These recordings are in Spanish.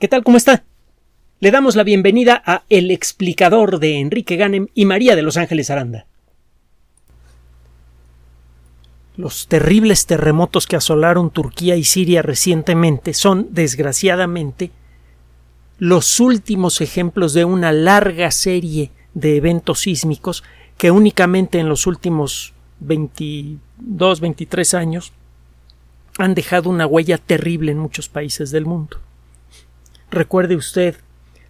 ¿Qué tal? ¿Cómo está? Le damos la bienvenida a El explicador de Enrique Ganem y María de Los Ángeles Aranda. Los terribles terremotos que asolaron Turquía y Siria recientemente son, desgraciadamente, los últimos ejemplos de una larga serie de eventos sísmicos que únicamente en los últimos 22, 23 años han dejado una huella terrible en muchos países del mundo. Recuerde usted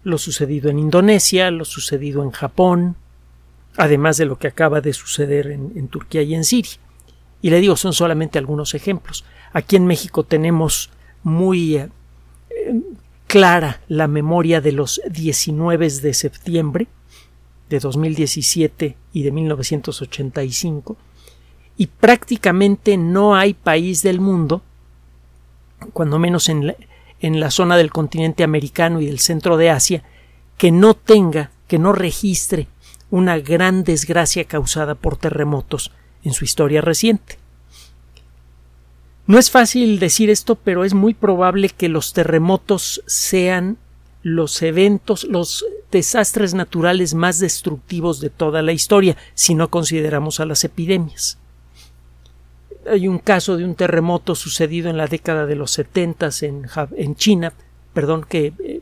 lo sucedido en Indonesia, lo sucedido en Japón, además de lo que acaba de suceder en, Turquía y en Siria. Y le digo, son solamente algunos ejemplos. Aquí en México tenemos muy eh, clara la memoria de los 19 de septiembre de 2017 y de 1985, y prácticamente no hay país del mundo, cuando menos en la, en la zona del continente americano y del centro de Asia que no tenga, que no registre una gran desgracia causada por terremotos en su historia reciente. No es fácil decir esto, pero es muy probable que los terremotos sean los eventos, los desastres naturales más destructivos de toda la historia, si no consideramos a las epidemias hay un caso de un terremoto sucedido en la década de los setentas en, en China, perdón, que eh,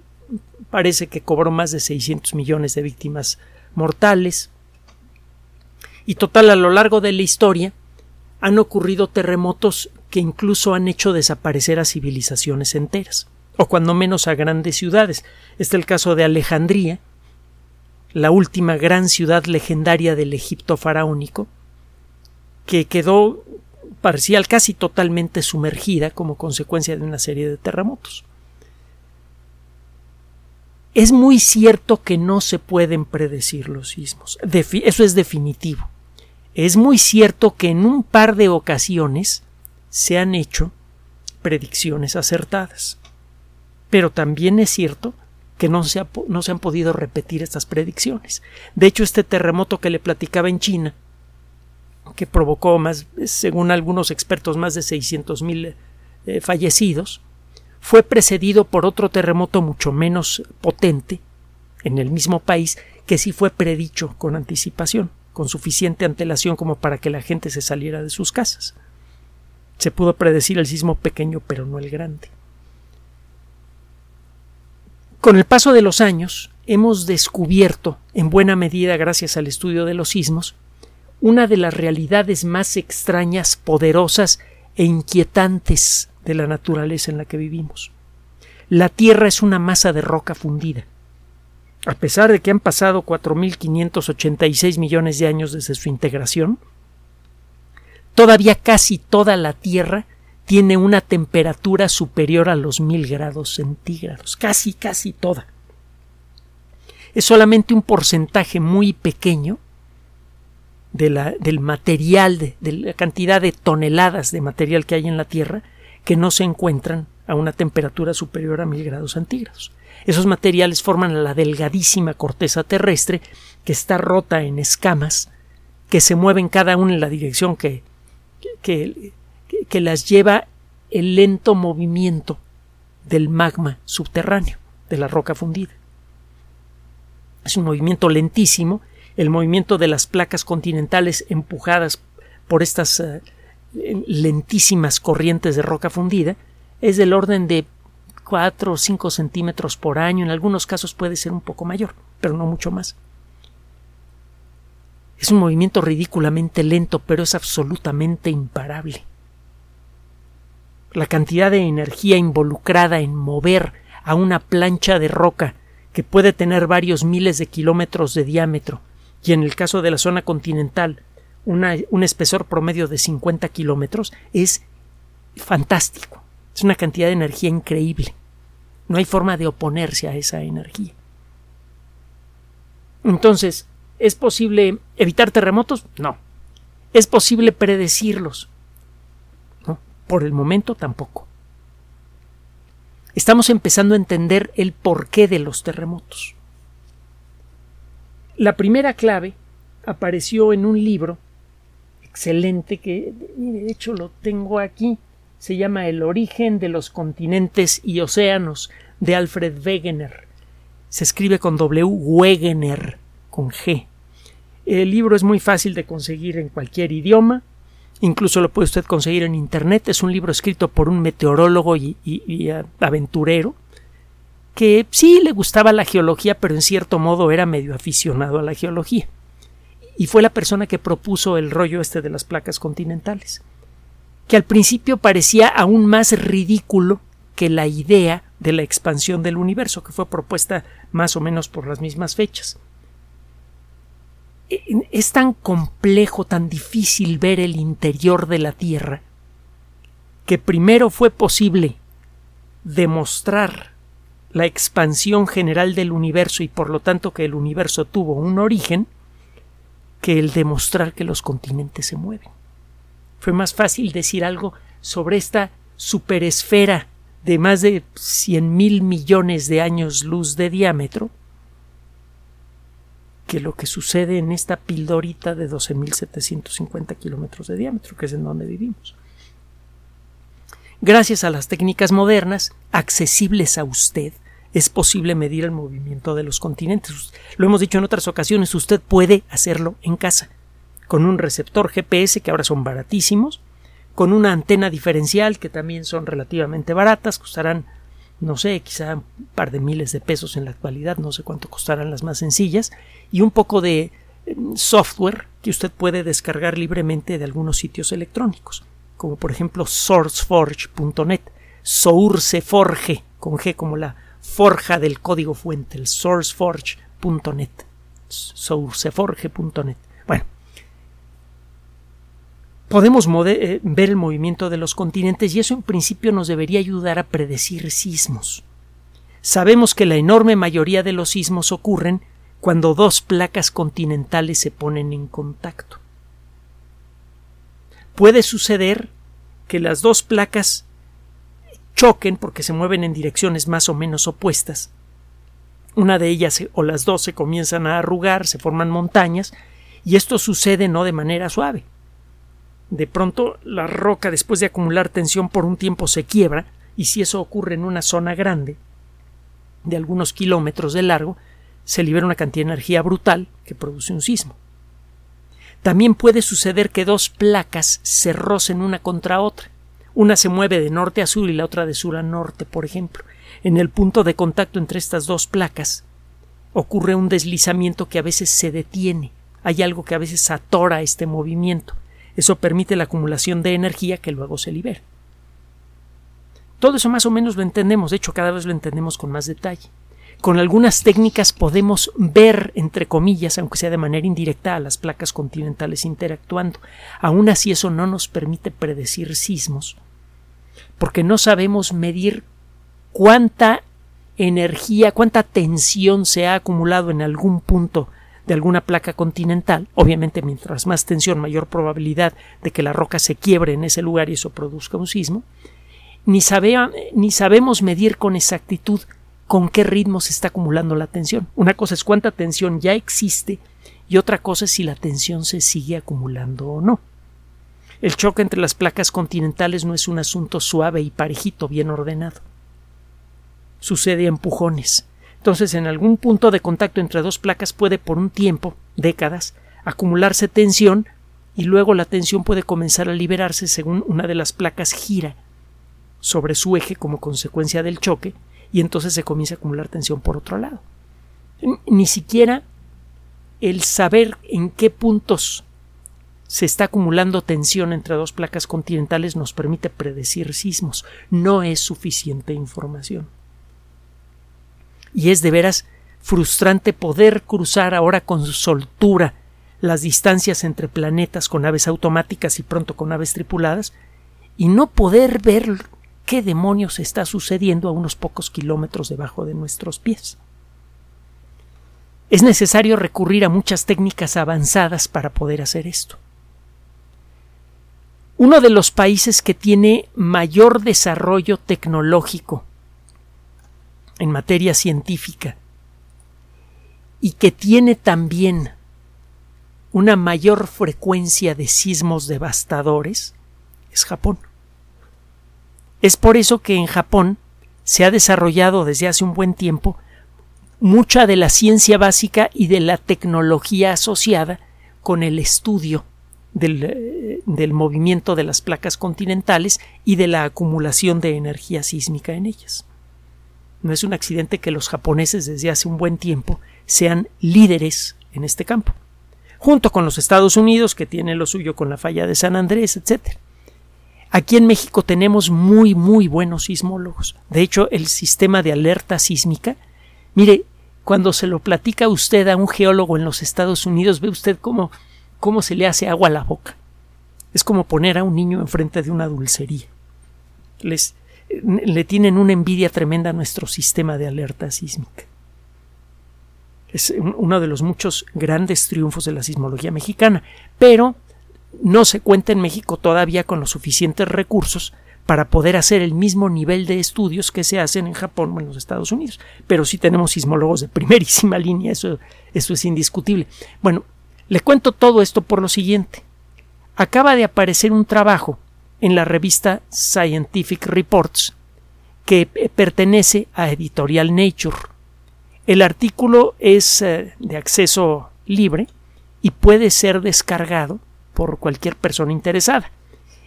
parece que cobró más de 600 millones de víctimas mortales. Y total, a lo largo de la historia han ocurrido terremotos que incluso han hecho desaparecer a civilizaciones enteras, o cuando menos a grandes ciudades. Este es el caso de Alejandría, la última gran ciudad legendaria del Egipto faraónico, que quedó parcial casi totalmente sumergida como consecuencia de una serie de terremotos. Es muy cierto que no se pueden predecir los sismos. eso es definitivo. Es muy cierto que en un par de ocasiones se han hecho predicciones acertadas. Pero también es cierto que no se, no se han podido repetir estas predicciones. De hecho, este terremoto que le platicaba en China que provocó más, según algunos expertos, más de 600.000 mil eh, fallecidos, fue precedido por otro terremoto mucho menos potente en el mismo país que sí fue predicho con anticipación, con suficiente antelación como para que la gente se saliera de sus casas. Se pudo predecir el sismo pequeño, pero no el grande. Con el paso de los años, hemos descubierto, en buena medida gracias al estudio de los sismos, una de las realidades más extrañas, poderosas e inquietantes de la naturaleza en la que vivimos. La Tierra es una masa de roca fundida. A pesar de que han pasado 4.586 millones de años desde su integración, todavía casi toda la Tierra tiene una temperatura superior a los mil grados centígrados, casi, casi toda. Es solamente un porcentaje muy pequeño del material, de, la cantidad de toneladas de material que hay en la Tierra que no se encuentran a una temperatura superior a mil grados centígrados. Esos materiales forman la delgadísima corteza terrestre que está rota en escamas que se mueven cada una en la dirección que, que, que las lleva el lento movimiento del magma subterráneo, de la roca fundida. Es un movimiento lentísimo el movimiento de las placas continentales empujadas por estas eh, lentísimas corrientes de roca fundida es del orden de 4 o 5 centímetros por año, en algunos casos puede ser un poco mayor, pero no mucho más. Es un movimiento ridículamente lento, pero es absolutamente imparable. La cantidad de energía involucrada en mover a una plancha de roca que puede tener varios miles de kilómetros de diámetro y en el caso de la zona continental un espesor promedio de 50 kilómetros es fantástico. Es una cantidad de energía increíble. No hay forma de oponerse a esa energía. Entonces, ¿es posible evitar terremotos? No. ¿Es posible predecirlos? No. Por el momento tampoco. Estamos empezando a entender el porqué de los terremotos. La primera clave apareció en un libro excelente que de hecho lo tengo aquí. Se llama El origen de los continentes y océanos de Alfred Wegener. Se escribe con W Wegener, con G. El libro es muy fácil de conseguir en cualquier idioma. Incluso lo puede usted conseguir en Internet. Es un libro escrito por un meteorólogo y, y aventurero que sí le gustaba la geología, pero en cierto modo era medio aficionado a la geología. Y fue la persona que propuso el rollo este de las placas continentales, que al principio parecía aún más ridículo que la idea de la expansión del universo, que fue propuesta más o menos por las mismas fechas. E, es tan complejo, tan difícil ver el interior de la Tierra, que primero fue posible demostrar la expansión general del universo y por lo tanto que el universo tuvo un origen que el demostrar que los continentes se mueven. Fue más fácil decir algo sobre esta superesfera de más de cien mil millones de años luz de diámetro que lo que sucede en esta pildorita de 12.750 kilómetros de diámetro, que es en donde vivimos. Gracias a las técnicas modernas, accesibles a usted, es posible medir el movimiento de los continentes. Lo hemos dicho en otras ocasiones, usted puede hacerlo en casa, con un receptor GPS que ahora son baratísimos, con una antena diferencial que también son relativamente baratas, costarán, no sé, quizá un par de miles de pesos en la actualidad, no sé cuánto costarán las más sencillas, y un poco de em, software que usted puede descargar libremente de algunos sitios electrónicos, como por ejemplo sourceforge.net, sourceforge, con G como la forja del código fuente, el sourceforge.net. Sourceforge.net. Bueno, podemos eh, ver el movimiento de los continentes y eso en principio nos debería ayudar a predecir sismos. Sabemos que la enorme mayoría de los sismos ocurren cuando dos placas continentales se ponen en contacto. Puede suceder que las dos placas choquen porque se mueven en direcciones más o menos opuestas. Una de ellas o las dos se comienzan a arrugar, se forman montañas, y esto sucede no de manera suave. De pronto la roca después de acumular tensión por un tiempo se quiebra, y si eso ocurre en una zona grande, de algunos kilómetros de largo, se libera una cantidad de energía brutal que produce un sismo. También puede suceder que dos placas se rocen una contra otra. Una se mueve de norte a sur y la otra de sur a norte, por ejemplo. En el punto de contacto entre estas dos placas ocurre un deslizamiento que a veces se detiene. Hay algo que a veces atora este movimiento. Eso permite la acumulación de energía que luego se libera. Todo eso más o menos lo entendemos, de hecho cada vez lo entendemos con más detalle. Con algunas técnicas podemos ver, entre comillas, aunque sea de manera indirecta, a las placas continentales interactuando. Aún así eso no nos permite predecir sismos, porque no sabemos medir cuánta energía, cuánta tensión se ha acumulado en algún punto de alguna placa continental. Obviamente, mientras más tensión, mayor probabilidad de que la roca se quiebre en ese lugar y eso produzca un sismo. Ni, ni sabemos medir con exactitud con qué ritmo se está acumulando la tensión. Una cosa es cuánta tensión ya existe y otra cosa es si la tensión se sigue acumulando o no. El choque entre las placas continentales no es un asunto suave y parejito, bien ordenado. Sucede a empujones. Entonces, en algún punto de contacto entre dos placas puede por un tiempo, décadas, acumularse tensión y luego la tensión puede comenzar a liberarse según una de las placas gira sobre su eje como consecuencia del choque y entonces se comienza a acumular tensión por otro lado. Ni siquiera el saber en qué puntos se está acumulando tensión entre dos placas continentales nos permite predecir sismos. No es suficiente información. Y es de veras frustrante poder cruzar ahora con soltura las distancias entre planetas con aves automáticas y pronto con aves tripuladas y no poder ver qué demonios está sucediendo a unos pocos kilómetros debajo de nuestros pies. Es necesario recurrir a muchas técnicas avanzadas para poder hacer esto. Uno de los países que tiene mayor desarrollo tecnológico en materia científica y que tiene también una mayor frecuencia de sismos devastadores es Japón. Es por eso que en Japón se ha desarrollado desde hace un buen tiempo mucha de la ciencia básica y de la tecnología asociada con el estudio del, eh, del, movimiento de las placas continentales y de la acumulación de energía sísmica en ellas. No es un accidente que los japoneses desde hace un buen tiempo sean líderes en este campo, junto con los Estados Unidos, que tienen lo suyo con la falla de San Andrés, etc. Aquí en México tenemos muy, muy buenos sismólogos. De hecho, el sistema de alerta sísmica, mire, cuando se lo platica usted a un geólogo en los Estados Unidos, ve usted cómo, cómo se le hace agua a la boca. Es como poner a un niño enfrente de una dulcería. Les, le tienen una envidia tremenda a nuestro sistema de alerta sísmica. Es uno de los muchos grandes triunfos de la sismología mexicana, pero no se cuenta en México todavía con los suficientes recursos para poder hacer el mismo nivel de estudios que se hacen en Japón o en los Estados Unidos. Pero sí tenemos sismólogos de primerísima línea, eso, eso es indiscutible. Bueno, le cuento todo esto por lo siguiente. Acaba de aparecer un trabajo en la revista Scientific Reports que pertenece a Editorial Nature. El artículo es eh, de acceso libre y puede ser descargado por cualquier persona interesada.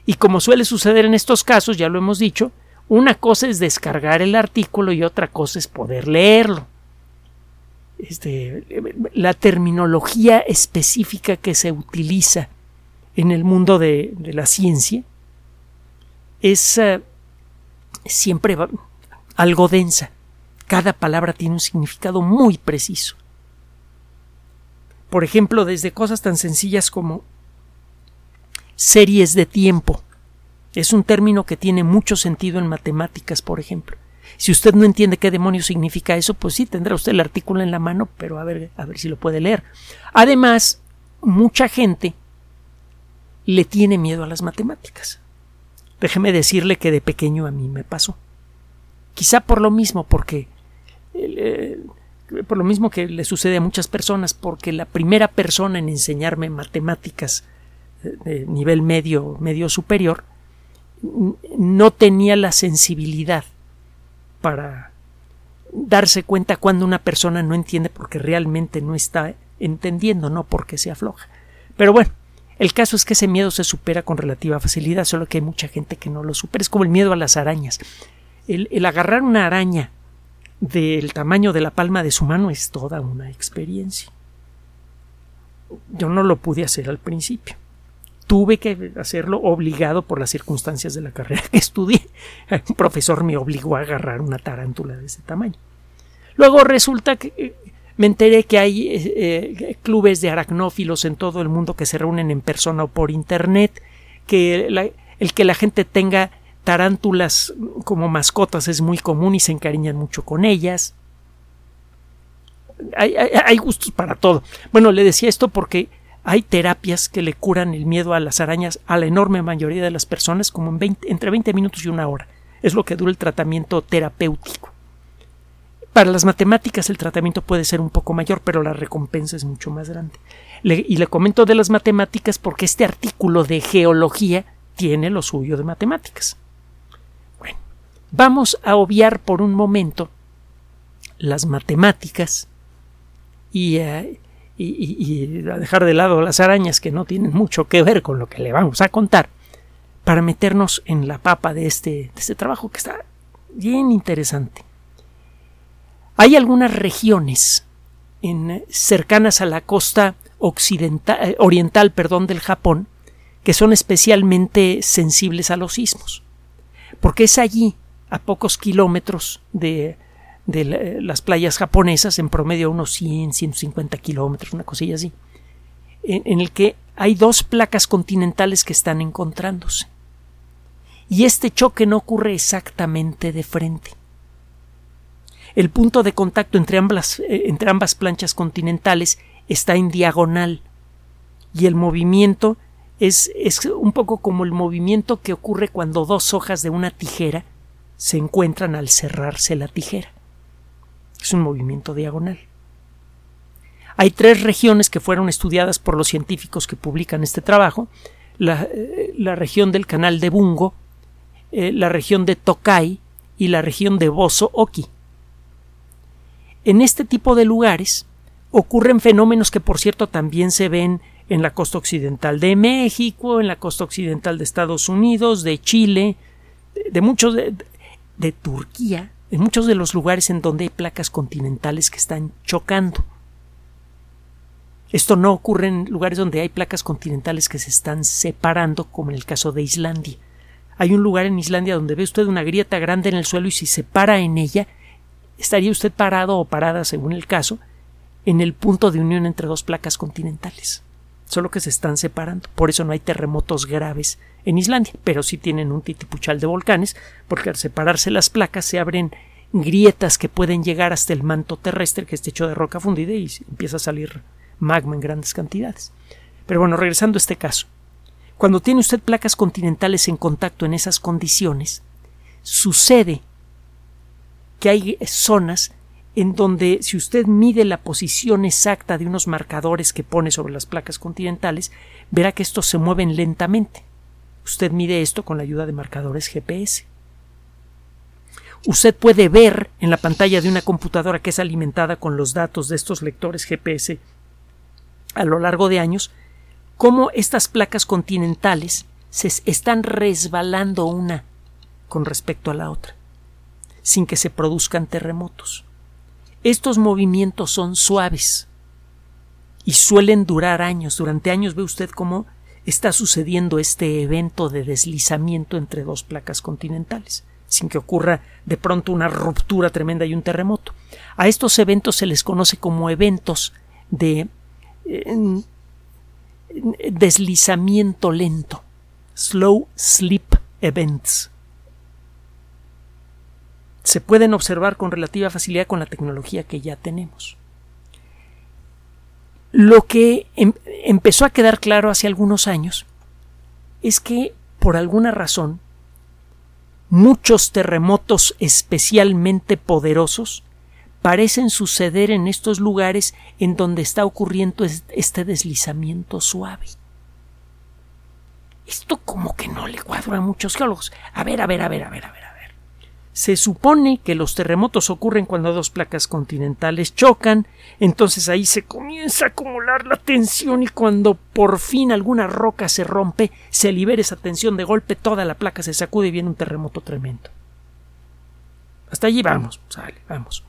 Y como suele suceder en estos casos, ya lo hemos dicho, una cosa es descargar el artículo y otra cosa es poder leerlo. Este, la terminología específica que se utiliza en el mundo de, la ciencia es eh, siempre algo densa. Cada palabra tiene un significado muy preciso. Por ejemplo, desde cosas tan sencillas como series de tiempo. Es un término que tiene mucho sentido en matemáticas, por ejemplo. Si usted no entiende qué demonios significa eso, pues sí tendrá usted el artículo en la mano, pero a ver, a ver si lo puede leer. Además, mucha gente le tiene miedo a las matemáticas. Déjeme decirle que de pequeño a mí me pasó. Quizá por lo mismo, porque eh, por lo mismo que le sucede a muchas personas, porque la primera persona en enseñarme matemáticas de nivel medio, medio superior, no tenía la sensibilidad para darse cuenta cuando una persona no entiende porque realmente no está entendiendo, no porque se afloja. Pero bueno, el caso es que ese miedo se supera con relativa facilidad, solo que hay mucha gente que no lo supera. Es como el miedo a las arañas. El, el agarrar una araña del tamaño de la palma de su mano es toda una experiencia. Yo no lo pude hacer al principio tuve que hacerlo obligado por las circunstancias de la carrera que estudié. Un profesor me obligó a agarrar una tarántula de ese tamaño. Luego resulta que eh, me enteré que hay eh, eh, clubes de aracnófilos en todo el mundo que se reúnen en persona o por internet, que el que la gente tenga tarántulas como mascotas es muy común y se encariñan mucho con ellas. hay gustos para todo. Bueno, le decía esto porque hay terapias que le curan el miedo a las arañas a la enorme mayoría de las personas como en 20, entre 20 minutos y una hora. Es lo que dura el tratamiento terapéutico. Para las matemáticas el tratamiento puede ser un poco mayor, pero la recompensa es mucho más grande. y le comento de las matemáticas porque este artículo de geología tiene lo suyo de matemáticas. Bueno, vamos a obviar por un momento las matemáticas y, eh, y, a dejar de lado las arañas que no tienen mucho que ver con lo que le vamos a contar, para meternos en la papa de este, este trabajo que está bien interesante. Hay algunas regiones en, cercanas a la costa occidental, eh, oriental perdón, del Japón que son especialmente sensibles a los sismos, porque es allí, a pocos kilómetros de de las playas japonesas, en promedio unos 100, 150 kilómetros, una cosilla así, en, el que hay dos placas continentales que están encontrándose. Y este choque no ocurre exactamente de frente. El punto de contacto entre ambas, eh, entre ambas planchas continentales está en diagonal y el movimiento es, es un poco como el movimiento que ocurre cuando dos hojas de una tijera se encuentran al cerrarse la tijera. Es un movimiento diagonal. Hay tres regiones que fueron estudiadas por los científicos que publican este trabajo. La, eh, región del canal de Bungo, eh, la región de Tokai y la región de Bozo Oki. En este tipo de lugares ocurren fenómenos que, por cierto, también se ven en la costa occidental de México, en la costa occidental de Estados Unidos, de Chile, de, muchos de Turquía, en muchos de los lugares en donde hay placas continentales que están chocando. Esto no ocurre en lugares donde hay placas continentales que se están separando, como en el caso de Islandia. Hay un lugar en Islandia donde ve usted una grieta grande en el suelo y si se para en ella, estaría usted parado o parada, según el caso, en el punto de unión entre dos placas continentales. Solo que se están separando. Por eso no hay terremotos graves en Islandia, pero sí tienen un titipuchal de volcanes, porque al separarse las placas se abren grietas que pueden llegar hasta el manto terrestre, que está hecho de roca fundida, y empieza a salir magma en grandes cantidades. Pero bueno, regresando a este caso. Cuando tiene usted placas continentales en contacto en esas condiciones, sucede que hay zonas en donde si usted mide la posición exacta de unos marcadores que pone sobre las placas continentales, verá que estos se mueven lentamente. Usted mide esto con la ayuda de marcadores GPS. Usted puede ver en la pantalla de una computadora que es alimentada con los datos de estos lectores GPS a lo largo de años cómo estas placas continentales se están resbalando una con respecto a la otra, sin que se produzcan terremotos. Estos movimientos son suaves y suelen durar años. Durante años ve usted cómo está sucediendo este evento de deslizamiento entre dos placas continentales, sin que ocurra de pronto una ruptura tremenda y un terremoto. A estos eventos se les conoce como eventos de deslizamiento lento, slow sleep events. Se pueden observar con relativa facilidad con la tecnología que ya tenemos. Lo que em, empezó a quedar claro hace algunos años es que, por alguna razón, muchos terremotos especialmente poderosos parecen suceder en estos lugares en donde está ocurriendo este deslizamiento suave. Esto como que no le cuadra a muchos geólogos. A ver, a ver, a ver, a ver, a ver, a ver. Se supone que los terremotos ocurren cuando dos placas continentales chocan, entonces ahí se comienza a acumular la tensión y cuando por fin alguna roca se rompe, se libera esa tensión de golpe, toda la placa se sacude y viene un terremoto tremendo. Hasta allí vamos, sale, vamos.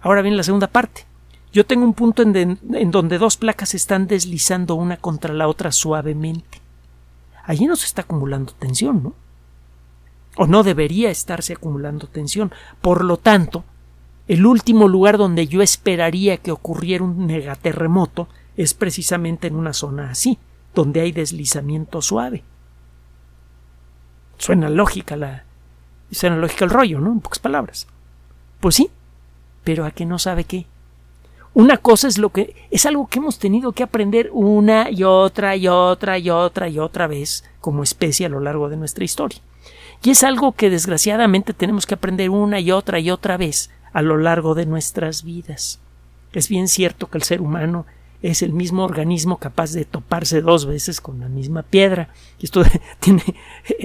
Ahora viene la segunda parte. Yo tengo un punto en, donde dos placas están deslizando una contra la otra suavemente. Allí no se está acumulando tensión, ¿no? O no debería estarse acumulando tensión. Por lo tanto, el último lugar donde yo esperaría que ocurriera un megaterremoto es precisamente en una zona así, donde hay deslizamiento suave. Suena lógica la. Suena lógica el rollo, ¿no? En pocas palabras. Pues sí, pero a que no sabe qué. Una cosa es lo que es algo que hemos tenido que aprender una y otra y otra y otra y otra vez como especie a lo largo de nuestra historia. Y es algo que desgraciadamente tenemos que aprender una y otra y otra vez a lo largo de nuestras vidas. Es bien cierto que el ser humano es el mismo organismo capaz de toparse dos veces con la misma piedra. Esto tiene,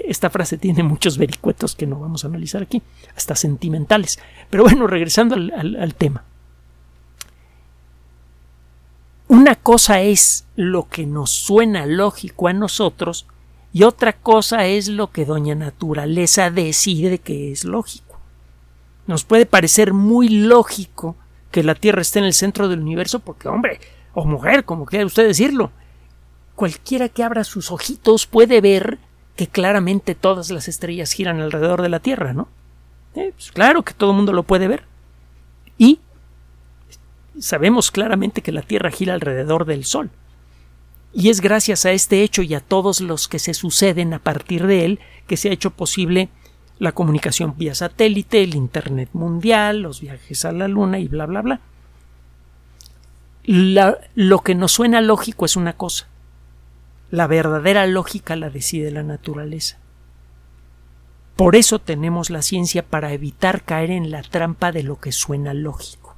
esta frase tiene muchos vericuetos que no vamos a analizar aquí, hasta sentimentales. Pero bueno, regresando al, al tema. Una cosa es lo que nos suena lógico a nosotros y otra cosa es lo que doña naturaleza decide que es lógico. Nos puede parecer muy lógico que la Tierra esté en el centro del universo porque, hombre, o mujer, como quiera usted decirlo. Cualquiera que abra sus ojitos puede ver que claramente todas las estrellas giran alrededor de la Tierra, ¿no? Pues claro que todo el mundo lo puede ver. Y sabemos claramente que la Tierra gira alrededor del Sol. Y es gracias a este hecho y a todos los que se suceden a partir de él que se ha hecho posible la comunicación vía satélite, el Internet mundial, los viajes a la Luna y bla, bla, bla lo que nos suena lógico es una cosa. La verdadera lógica la decide la naturaleza. Por eso tenemos la ciencia para evitar caer en la trampa de lo que suena lógico.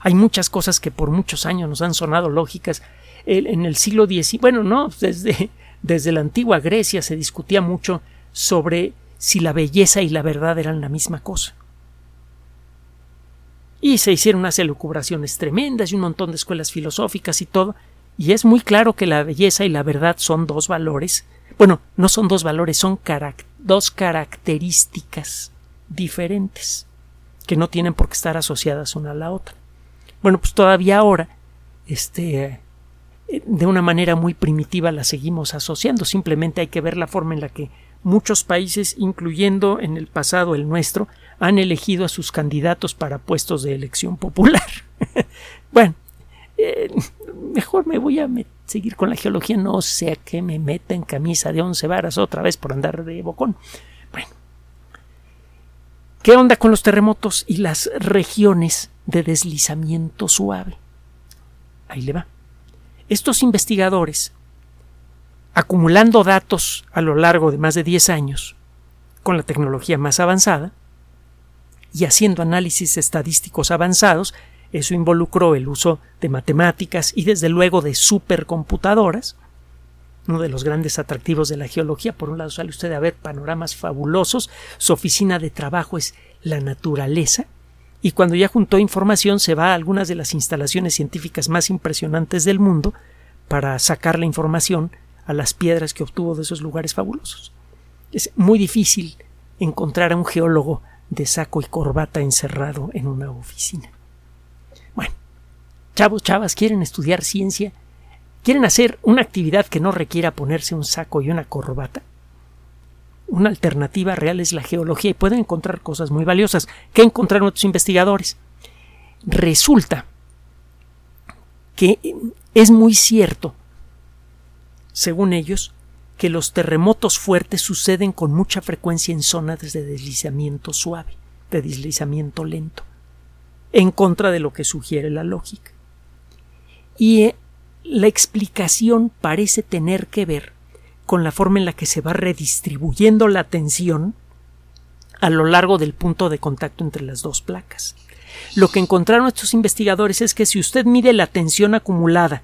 Hay muchas cosas que por muchos años nos han sonado lógicas. En el siglo XIX, bueno, no, desde, desde la antigua Grecia se discutía mucho sobre si la belleza y la verdad eran la misma cosa. Y se hicieron unas elucubraciones tremendas y un montón de escuelas filosóficas y todo, y es muy claro que la belleza y la verdad son dos valores. Bueno, no son dos valores, son dos características diferentes que no tienen por qué estar asociadas una a la otra. Bueno, pues todavía ahora, este, de una manera muy primitiva la seguimos asociando. Simplemente hay que ver la forma en la que muchos países, incluyendo en el pasado el nuestro, han elegido a sus candidatos para puestos de elección popular. bueno, eh, mejor me voy a seguir con la geología, no sea que me meta en camisa de once varas otra vez por andar de bocón. Bueno, ¿qué onda con los terremotos y las regiones de deslizamiento suave? Ahí le va. Estos investigadores, acumulando datos a lo largo de más de 10 años, con la tecnología más avanzada, y haciendo análisis estadísticos avanzados, eso involucró el uso de matemáticas y desde luego de supercomputadoras. Uno de los grandes atractivos de la geología, por un lado sale usted a ver panoramas fabulosos, su oficina de trabajo es la naturaleza, y cuando ya juntó información se va a algunas de las instalaciones científicas más impresionantes del mundo para sacar la información a las piedras que obtuvo de esos lugares fabulosos. Es muy difícil encontrar a un geólogo de saco y corbata encerrado en una oficina. Bueno, chavos, chavas, quieren estudiar ciencia, quieren hacer una actividad que no requiera ponerse un saco y una corbata. Una alternativa real es la geología y pueden encontrar cosas muy valiosas. ¿Qué encontraron otros investigadores? Resulta que es muy cierto, según ellos, que los terremotos fuertes suceden con mucha frecuencia en zonas de deslizamiento suave, de deslizamiento lento en contra de lo que sugiere la lógica. Y eh, la explicación parece tener que ver con la forma en la que se va redistribuyendo la tensión a lo largo del punto de contacto entre las dos placas. Lo que encontraron estos investigadores es que si usted mide la tensión acumulada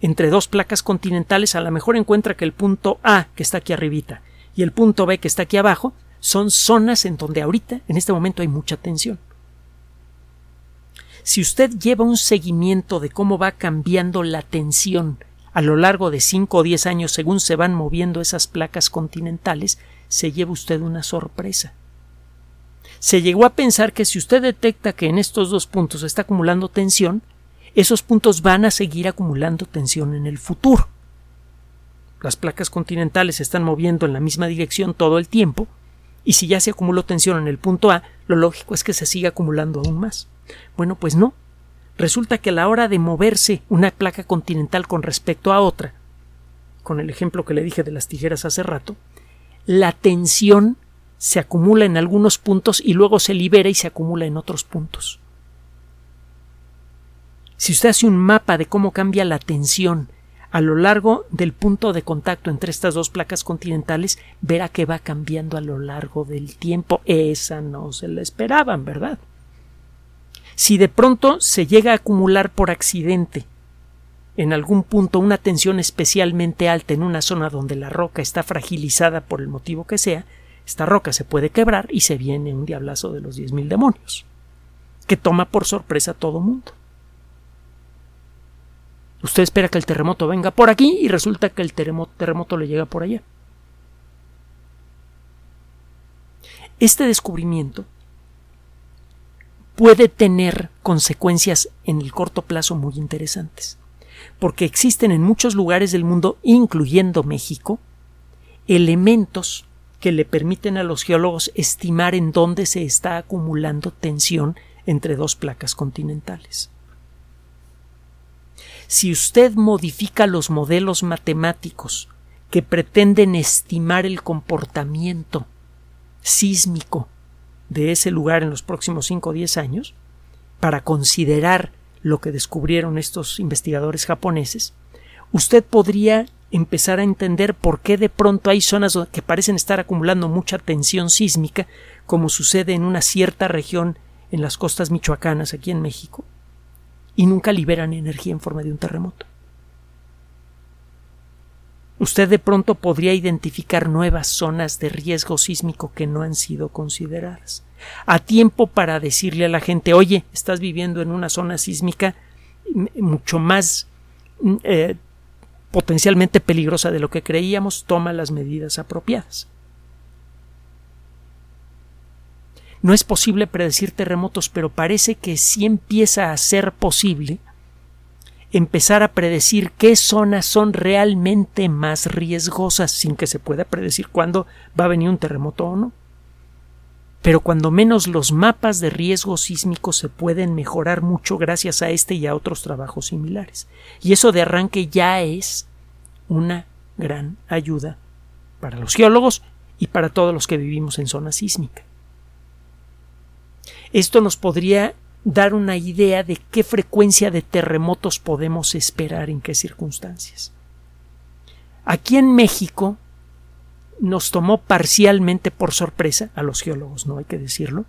entre dos placas continentales, a lo mejor encuentra que el punto A, que está aquí arribita, y el punto B, que está aquí abajo, son zonas en donde ahorita, en este momento, hay mucha tensión. Si usted lleva un seguimiento de cómo va cambiando la tensión a lo largo de 5 o 10 años según se van moviendo esas placas continentales, se lleva usted una sorpresa. Se llegó a pensar que si usted detecta que en estos dos puntos se está acumulando tensión, esos puntos van a seguir acumulando tensión en el futuro. Las placas continentales se están moviendo en la misma dirección todo el tiempo, y si ya se acumuló tensión en el punto A, lo lógico es que se siga acumulando aún más. Bueno, pues no. Resulta que a la hora de moverse una placa continental con respecto a otra, con el ejemplo que le dije de las tijeras hace rato, la tensión se acumula en algunos puntos y luego se libera y se acumula en otros puntos. Si usted hace un mapa de cómo cambia la tensión a lo largo del punto de contacto entre estas dos placas continentales, verá que va cambiando a lo largo del tiempo. Esa no se la esperaban, ¿verdad? Si de pronto se llega a acumular por accidente en algún punto una tensión especialmente alta en una zona donde la roca está fragilizada por el motivo que sea, esta roca se puede quebrar y se viene un diablazo de los diez mil demonios, que toma por sorpresa a todo mundo. Usted espera que el terremoto venga por aquí y resulta que el terremoto, terremoto le llega por allá. Este descubrimiento puede tener consecuencias en el corto plazo muy interesantes, porque existen en muchos lugares del mundo, incluyendo México, elementos que le permiten a los geólogos estimar en dónde se está acumulando tensión entre dos placas continentales. Si usted modifica los modelos matemáticos que pretenden estimar el comportamiento sísmico de ese lugar en los próximos 5 o 10 años, para considerar lo que descubrieron estos investigadores japoneses, usted podría empezar a entender por qué de pronto hay zonas que parecen estar acumulando mucha tensión sísmica, como sucede en una cierta región en las costas michoacanas aquí en México, y nunca liberan energía en forma de un terremoto. Usted de pronto podría identificar nuevas zonas de riesgo sísmico que no han sido consideradas. A tiempo para decirle a la gente, oye, estás viviendo en una zona sísmica mucho más mm, eh, potencialmente peligrosa de lo que creíamos, toma las medidas apropiadas. No es posible predecir terremotos, pero parece que sí empieza a ser posible empezar a predecir qué zonas son realmente más riesgosas sin que se pueda predecir cuándo va a venir un terremoto o no. Pero cuando menos los mapas de riesgo sísmico se pueden mejorar mucho gracias a este y a otros trabajos similares. Y eso de arranque ya es una gran ayuda para los geólogos y para todos los que vivimos en zona sísmica. Esto nos podría dar una idea de qué frecuencia de terremotos podemos esperar en qué circunstancias. Aquí en México nos tomó parcialmente por sorpresa, a los geólogos no hay que decirlo,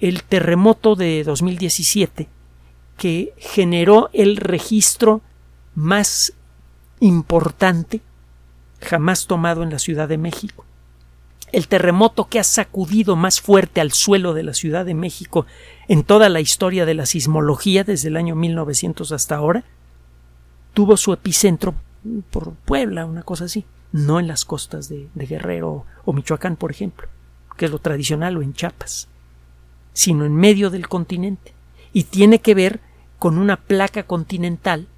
el terremoto de 2017 que generó el registro más importante jamás tomado en la Ciudad de México el terremoto que ha sacudido más fuerte al suelo de la Ciudad de México en toda la historia de la sismología desde el año 1900 hasta ahora, tuvo su epicentro por Puebla, una cosa así, no en las costas de, Guerrero o Michoacán, por ejemplo, que es lo tradicional, o en Chiapas, sino en medio del continente, y tiene que ver con una placa continental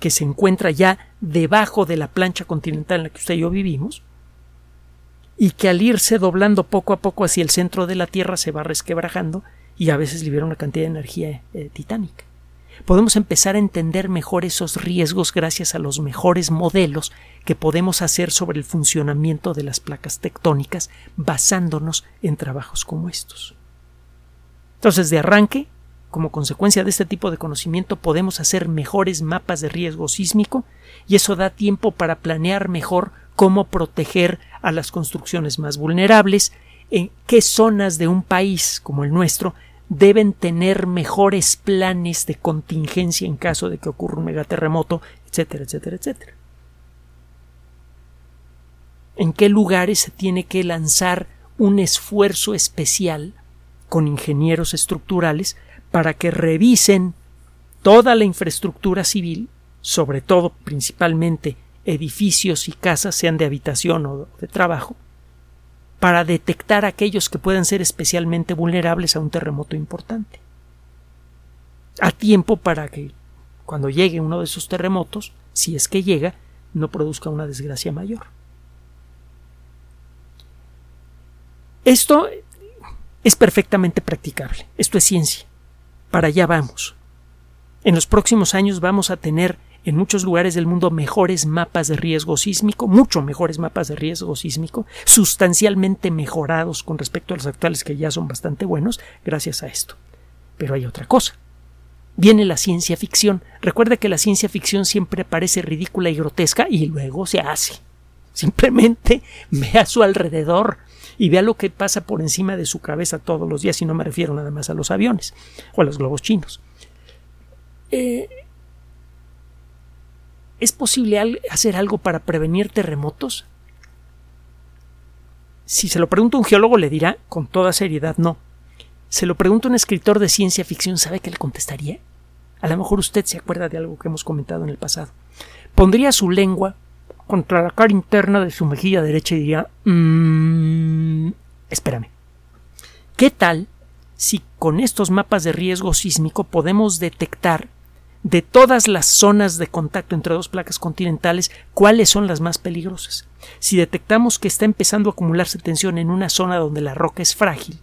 que se encuentra ya debajo de la plancha continental en la que usted y yo vivimos, y que al irse doblando poco a poco hacia el centro de la Tierra se va resquebrajando y a veces libera una cantidad de energía eh, titánica. Podemos empezar a entender mejor esos riesgos gracias a los mejores modelos que podemos hacer sobre el funcionamiento de las placas tectónicas basándonos en trabajos como estos. Entonces, de arranque, como consecuencia de este tipo de conocimiento, podemos hacer mejores mapas de riesgo sísmico y eso da tiempo para planear mejor cómo proteger a las construcciones más vulnerables, en qué zonas de un país como el nuestro deben tener mejores planes de contingencia en caso de que ocurra un megaterremoto, etcétera, etcétera, etcétera. En qué lugares se tiene que lanzar un esfuerzo especial con ingenieros estructurales para que revisen toda la infraestructura civil, sobre todo principalmente edificios y casas, sean de habitación o de trabajo, para detectar aquellos que puedan ser especialmente vulnerables a un terremoto importante. A tiempo para que cuando llegue uno de esos terremotos, si es que llega, no produzca una desgracia mayor. Esto es perfectamente practicable. Esto es ciencia. Para allá vamos. En los próximos años vamos a tener en muchos lugares del mundo mejores mapas de riesgo sísmico, mucho mejores mapas de riesgo sísmico, sustancialmente mejorados con respecto a los actuales que ya son bastante buenos gracias a esto. Pero hay otra cosa. Viene la ciencia ficción. Recuerda que la ciencia ficción siempre parece ridícula y grotesca y luego se hace. Simplemente vea a su alrededor y vea lo que pasa por encima de su cabeza todos los días y no me refiero nada más a los aviones o a los globos chinos. Eh, ¿Es posible hacer algo para prevenir terremotos? Si se lo pregunta un geólogo le dirá con toda seriedad no. Se lo pregunta un escritor de ciencia ficción, ¿sabe qué le contestaría? A lo mejor usted se acuerda de algo que hemos comentado en el pasado. Pondría su lengua contra la cara interna de su mejilla derecha y diría mmm, espérame. ¿Qué tal si con estos mapas de riesgo sísmico podemos detectar de todas las zonas de contacto entre dos placas continentales, cuáles son las más peligrosas. Si detectamos que está empezando a acumularse tensión en una zona donde la roca es frágil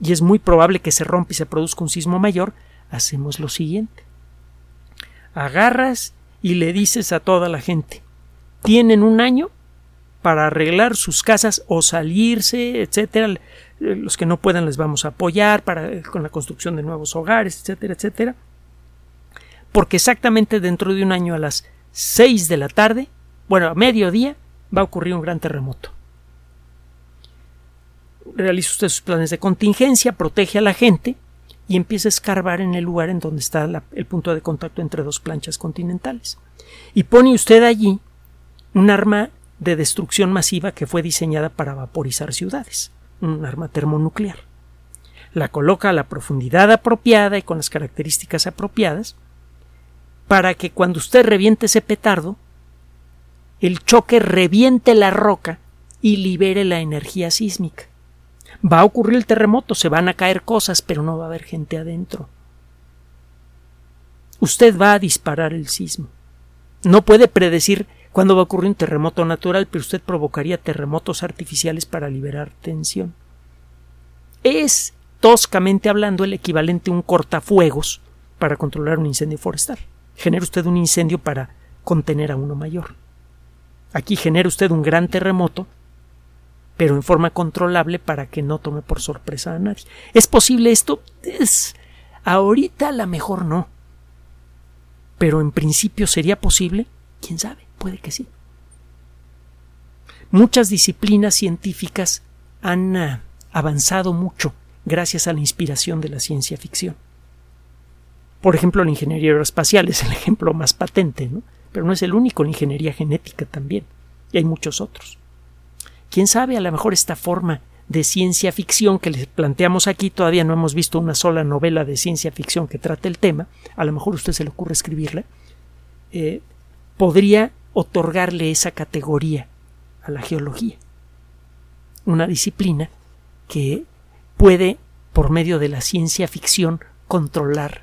y es muy probable que se rompa y se produzca un sismo mayor, hacemos lo siguiente. Agarras y le dices a toda la gente, tienen un año para arreglar sus casas o salirse, etcétera. Los que no puedan les vamos a apoyar para, con la construcción de nuevos hogares, etcétera, etcétera porque exactamente dentro de un año a las 6 de la tarde, bueno, a mediodía, va a ocurrir un gran terremoto. Realiza usted sus planes de contingencia, protege a la gente y empieza a escarbar en el lugar en donde está el punto de contacto entre dos planchas continentales. Y pone usted allí un arma de destrucción masiva que fue diseñada para vaporizar ciudades, un arma termonuclear. La coloca a la profundidad apropiada y con las características apropiadas para que cuando usted reviente ese petardo, el choque reviente la roca y libere la energía sísmica. Va a ocurrir el terremoto, se van a caer cosas, pero no va a haber gente adentro. Usted va a disparar el sismo. No puede predecir cuándo va a ocurrir un terremoto natural, pero usted provocaría terremotos artificiales para liberar tensión. Es, toscamente hablando, el equivalente a un cortafuegos para controlar un incendio forestal. Genera usted un incendio para contener a uno mayor. Aquí genera usted un gran terremoto, pero en forma controlable para que no tome por sorpresa a nadie. ¿Es posible esto? Es... Ahorita a lo mejor no. Pero en principio sería posible. ¿Quién sabe? Puede que sí. Muchas disciplinas científicas han ah, avanzado mucho gracias a la inspiración de la ciencia ficción. Por ejemplo, la ingeniería aeroespacial es el ejemplo más patente, ¿no? pero no es el único, la ingeniería genética también, y hay muchos otros. Quién sabe, a lo mejor esta forma de ciencia ficción que les planteamos aquí, todavía no hemos visto una sola novela de ciencia ficción que trate el tema, a lo mejor a usted se le ocurre escribirla, eh, podría otorgarle esa categoría a la geología. Una disciplina que puede, por medio de la ciencia ficción, controlar